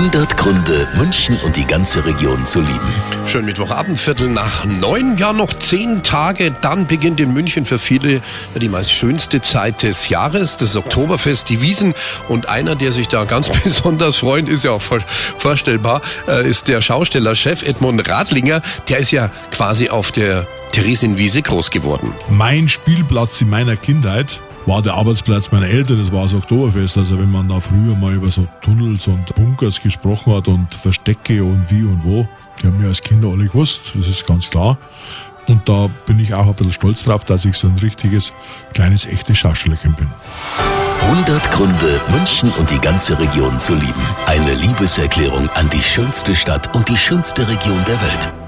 100 Gründe, München und die ganze Region zu lieben. Schön Mittwochabend, Viertel nach neun, ja noch zehn Tage, dann beginnt in München für viele die meist schönste Zeit des Jahres, das Oktoberfest, die Wiesen und einer, der sich da ganz besonders freut, ist ja auch vorstellbar, äh, ist der Schaustellerchef Edmund Radlinger, der ist ja quasi auf der Theresienwiese groß geworden. Mein Spielplatz in meiner Kindheit war der Arbeitsplatz meiner Eltern, das war das Oktoberfest. Also wenn man da früher mal über so Tunnels und Bunkers gesprochen hat und Verstecke und wie und wo, die haben wir als Kinder alle gewusst, das ist ganz klar. Und da bin ich auch ein bisschen stolz drauf, dass ich so ein richtiges, kleines, echtes Schaustellerchen bin. 100 Gründe, München und die ganze Region zu lieben. Eine Liebeserklärung an die schönste Stadt und die schönste Region der Welt.